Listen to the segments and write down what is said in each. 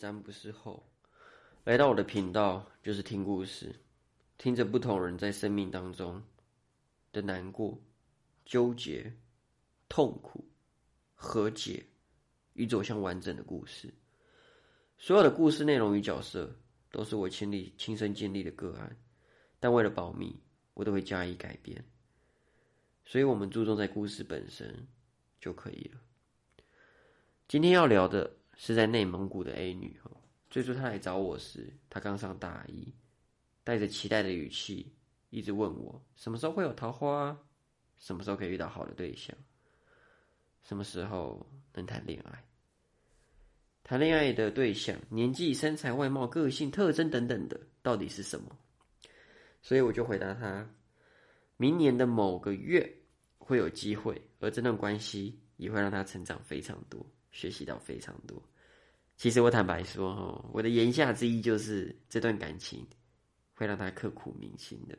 占卜师后，来到我的频道就是听故事，听着不同人在生命当中的难过、纠结、痛苦、和解与走向完整的故事。所有的故事内容与角色都是我亲历、亲身经历的个案，但为了保密，我都会加以改编。所以，我们注重在故事本身就可以了。今天要聊的。是在内蒙古的 A 女哦，最初她来找我时，她刚上大一，带着期待的语气，一直问我什么时候会有桃花，什么时候可以遇到好的对象，什么时候能谈恋爱，谈恋爱的对象年纪、身材、外貌、个性特征等等的到底是什么？所以我就回答她，明年的某个月会有机会，而这段关系也会让她成长非常多。学习到非常多。其实我坦白说，哈，我的言下之意就是这段感情会让他刻骨铭心的。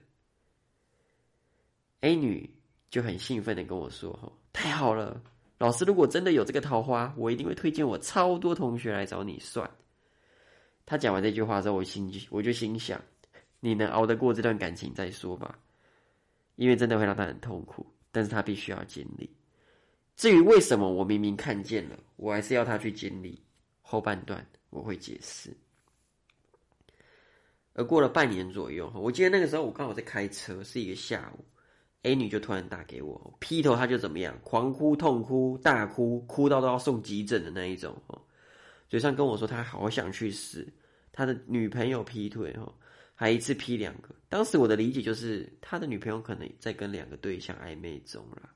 A 女就很兴奋的跟我说，哈，太好了，老师如果真的有这个桃花，我一定会推荐我超多同学来找你算。他讲完这句话之后，我心我就心想，你能熬得过这段感情再说吧，因为真的会让他很痛苦，但是他必须要经历。至于为什么我明明看见了，我还是要他去经历，后半段我会解释。而过了半年左右，我记得那个时候我刚好在开车，是一个下午，A 女就突然打给我，劈头她就怎么样，狂哭、痛哭、大哭，哭到都要送急诊的那一种。嘴上跟我说他好想去死，他的女朋友劈腿哦，还一次劈两个。当时我的理解就是他的女朋友可能在跟两个对象暧昧中了。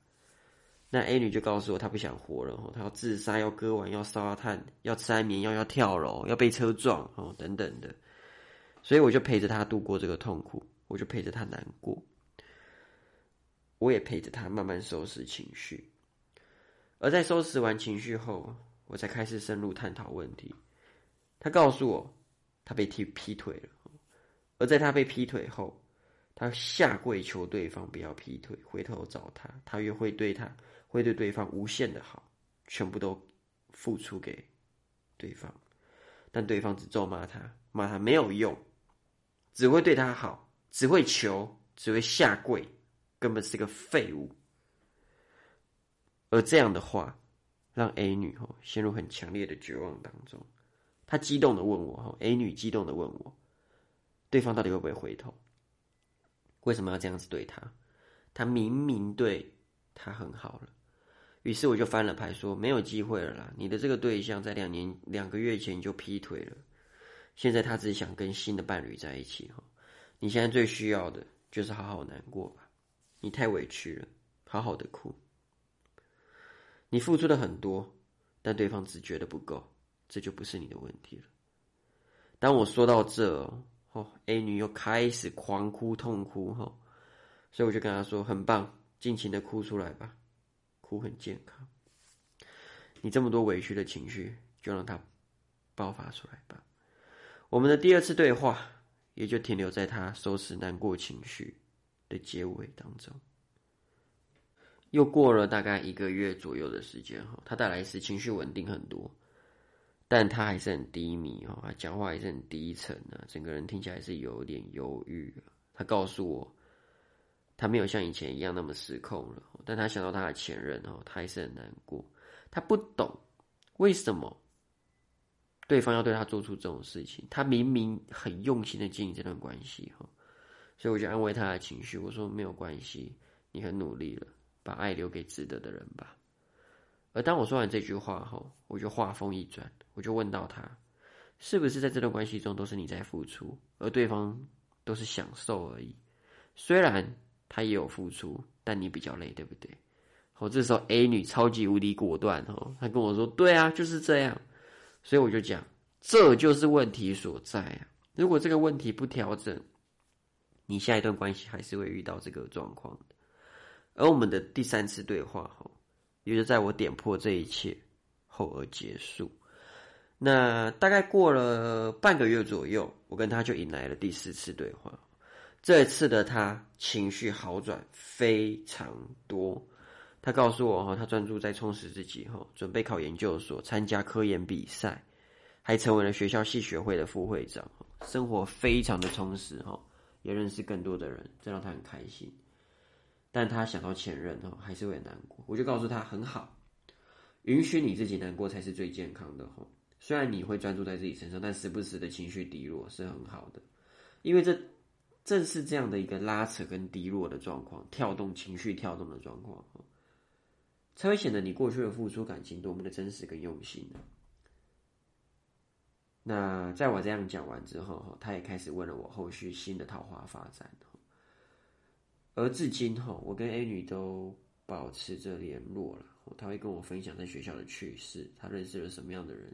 那 A 女就告诉我，她不想活了，她要自杀，要割腕，要烧炭，要吃安眠药，要跳楼，要被车撞，哦，等等的。所以我就陪着她度过这个痛苦，我就陪着她难过，我也陪着她慢慢收拾情绪。而在收拾完情绪后，我才开始深入探讨问题。她告诉我，她被踢劈腿了，而在她被劈腿后，她下跪求对方不要劈腿，回头找他，他又会对他。会对对方无限的好，全部都付出给对方，但对方只咒骂他，骂他没有用，只会对他好，只会求，只会下跪，根本是个废物。而这样的话，让 A 女哦陷入很强烈的绝望当中。她激动的问我哈，A 女激动的问我，对方到底会不会回头？为什么要这样子对他？他明明对他很好了。于是我就翻了牌，说没有机会了啦。你的这个对象在两年两个月前就劈腿了，现在他只想跟新的伴侣在一起哈。你现在最需要的就是好好难过吧。你太委屈了，好好的哭。你付出的很多，但对方只觉得不够，这就不是你的问题了。当我说到这哦，A 女又开始狂哭痛哭哈，所以我就跟她说很棒，尽情的哭出来吧。哭很健康，你这么多委屈的情绪，就让它爆发出来吧。我们的第二次对话也就停留在他收拾难过情绪的结尾当中。又过了大概一个月左右的时间哈，他带来时情绪稳定很多，但他还是很低迷哦，讲话还是很低沉啊，整个人听起来是有点忧郁。他告诉我。他没有像以前一样那么失控了，但他想到他的前任哦，他还是很难过。他不懂为什么对方要对他做出这种事情。他明明很用心的经营这段关系哈，所以我就安慰他的情绪，我说没有关系，你很努力了，把爱留给值得的人吧。而当我说完这句话后，我就话锋一转，我就问到他，是不是在这段关系中都是你在付出，而对方都是享受而已？虽然。他也有付出，但你比较累，对不对？好，这时候 A 女超级无敌果断哦，她跟我说：“对啊，就是这样。”所以我就讲，这就是问题所在啊！如果这个问题不调整，你下一段关系还是会遇到这个状况的。而我们的第三次对话，哈，也就在我点破这一切后而结束。那大概过了半个月左右，我跟他就迎来了第四次对话。这次的他情绪好转非常多，他告诉我哈，他专注在充实自己哈，准备考研究所，参加科研比赛，还成为了学校系学会的副会长，生活非常的充实哈，也认识更多的人，这让他很开心。但他想到前任哈，还是会难过。我就告诉他很好，允许你自己难过才是最健康的哈。虽然你会专注在自己身上，但时不时的情绪低落是很好的，因为这正是这样的一个拉扯跟低落的状况，跳动情绪跳动的状况才会显得你过去的付出感情多么的真实跟用心呢。那在我这样讲完之后，哈他也开始问了我后续新的桃花发展。而至今，哈，我跟 A 女都保持着联络了。他会跟我分享在学校的趣事，他认识了什么样的人，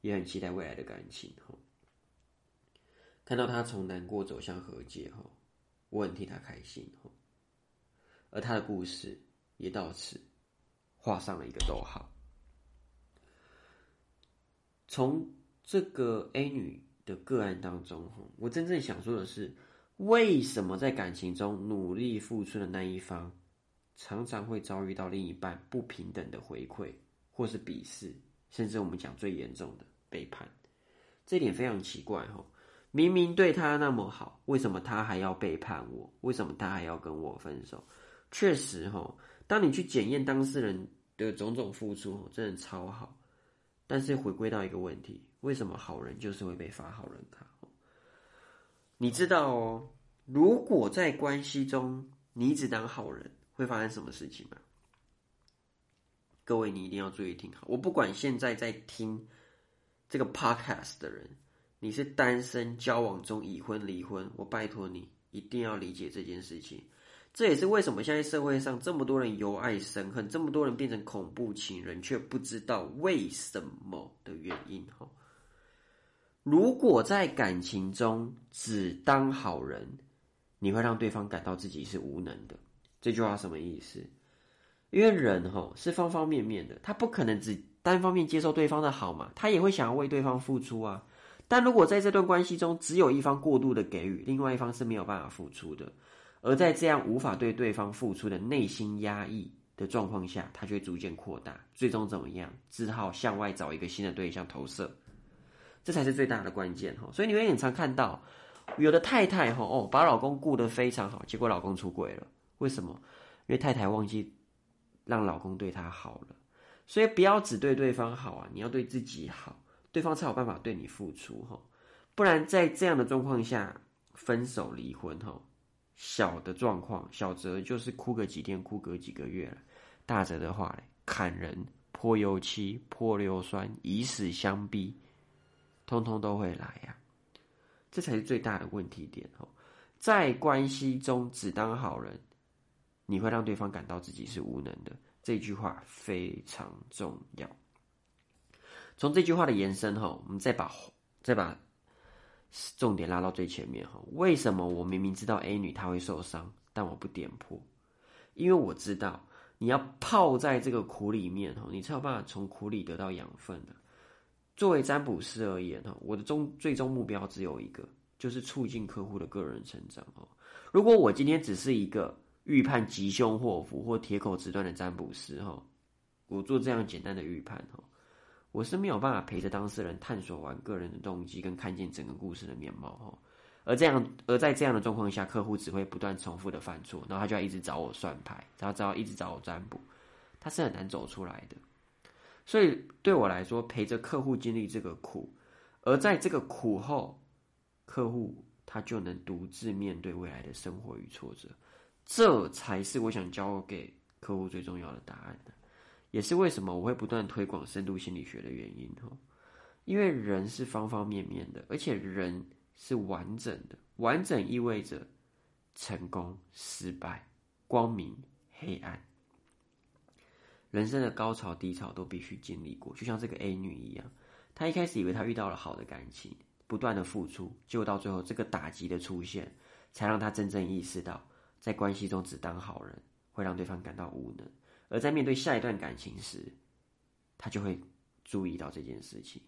也很期待未来的感情。哈，看到他从难过走向和解，哈，我很替他开心。哈，而他的故事也到此画上了一个逗号。从这个 A 女的个案当中，我真正想说的是，为什么在感情中努力付出的那一方，常常会遭遇到另一半不平等的回馈，或是鄙视，甚至我们讲最严重的背叛？这点非常奇怪哈！明明对他那么好，为什么他还要背叛我？为什么他还要跟我分手？确实哈，当你去检验当事人的种种付出，真的超好。但是回归到一个问题。为什么好人就是会被发好人卡？你知道哦，如果在关系中你一直当好人，会发生什么事情吗？各位，你一定要注意听好。我不管现在在听这个 podcast 的人，你是单身、交往中、已婚、离婚，我拜托你一定要理解这件事情。这也是为什么现在社会上这么多人由爱生恨，这么多人变成恐怖情人，却不知道为什么的原因。哈。如果在感情中只当好人，你会让对方感到自己是无能的。这句话什么意思？因为人哈是方方面面的，他不可能只单方面接受对方的好嘛，他也会想要为对方付出啊。但如果在这段关系中只有一方过度的给予，另外一方是没有办法付出的，而在这样无法对对方付出的内心压抑的状况下，他就会逐渐扩大，最终怎么样？只好向外找一个新的对象投射。这才是最大的关键哈，所以你会很常看到有的太太哈哦，把老公顾得非常好，结果老公出轨了，为什么？因为太太忘记让老公对她好了，所以不要只对对方好啊，你要对自己好，对方才有办法对你付出哈，不然在这样的状况下分手离婚哈，小的状况小则就是哭个几天，哭个几个月了，大则的话砍人、泼油漆、泼硫酸，以死相逼。通通都会来呀，这才是最大的问题点哦。在关系中只当好人，你会让对方感到自己是无能的。这句话非常重要。从这句话的延伸哈，我们再把再把重点拉到最前面哈。为什么我明明知道 A 女她会受伤，但我不点破？因为我知道你要泡在这个苦里面哈，你才有办法从苦里得到养分的。作为占卜师而言，哈，我的终最终目标只有一个，就是促进客户的个人成长。哦，如果我今天只是一个预判吉凶祸福或铁口直断的占卜师，哈，我做这样简单的预判，哈，我是没有办法陪着当事人探索完个人的动机跟看见整个故事的面貌，哈。而这样，而在这样的状况下，客户只会不断重复的犯错，然后他就要一直找我算牌，然后只要一直找我占卜，他是很难走出来的。所以对我来说，陪着客户经历这个苦，而在这个苦后，客户他就能独自面对未来的生活与挫折，这才是我想教给客户最重要的答案的，也是为什么我会不断推广深度心理学的原因哦。因为人是方方面面的，而且人是完整的，完整意味着成功、失败、光明、黑暗。人生的高潮低潮都必须经历过，就像这个 A 女一样，她一开始以为她遇到了好的感情，不断的付出，结果到最后这个打击的出现，才让她真正意识到，在关系中只当好人会让对方感到无能，而在面对下一段感情时，他就会注意到这件事情，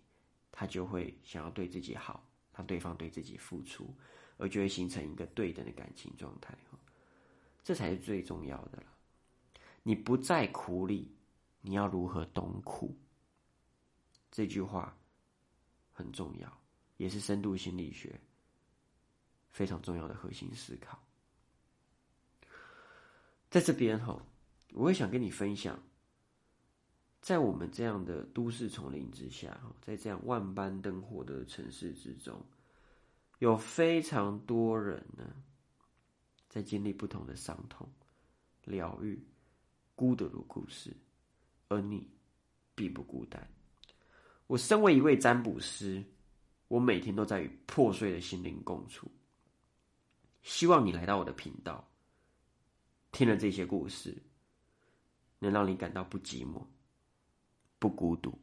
他就会想要对自己好，让对方对自己付出，而就会形成一个对等的感情状态，这才是最重要的了。你不在苦里。你要如何懂苦？这句话很重要，也是深度心理学非常重要的核心思考。在这边哈，我会想跟你分享，在我们这样的都市丛林之下，在这样万般灯火的城市之中，有非常多人呢，在经历不同的伤痛、疗愈、孤独的故事，而你并不孤单。我身为一位占卜师，我每天都在与破碎的心灵共处。希望你来到我的频道，听了这些故事，能让你感到不寂寞、不孤独。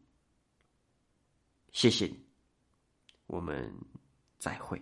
谢谢你，我们再会。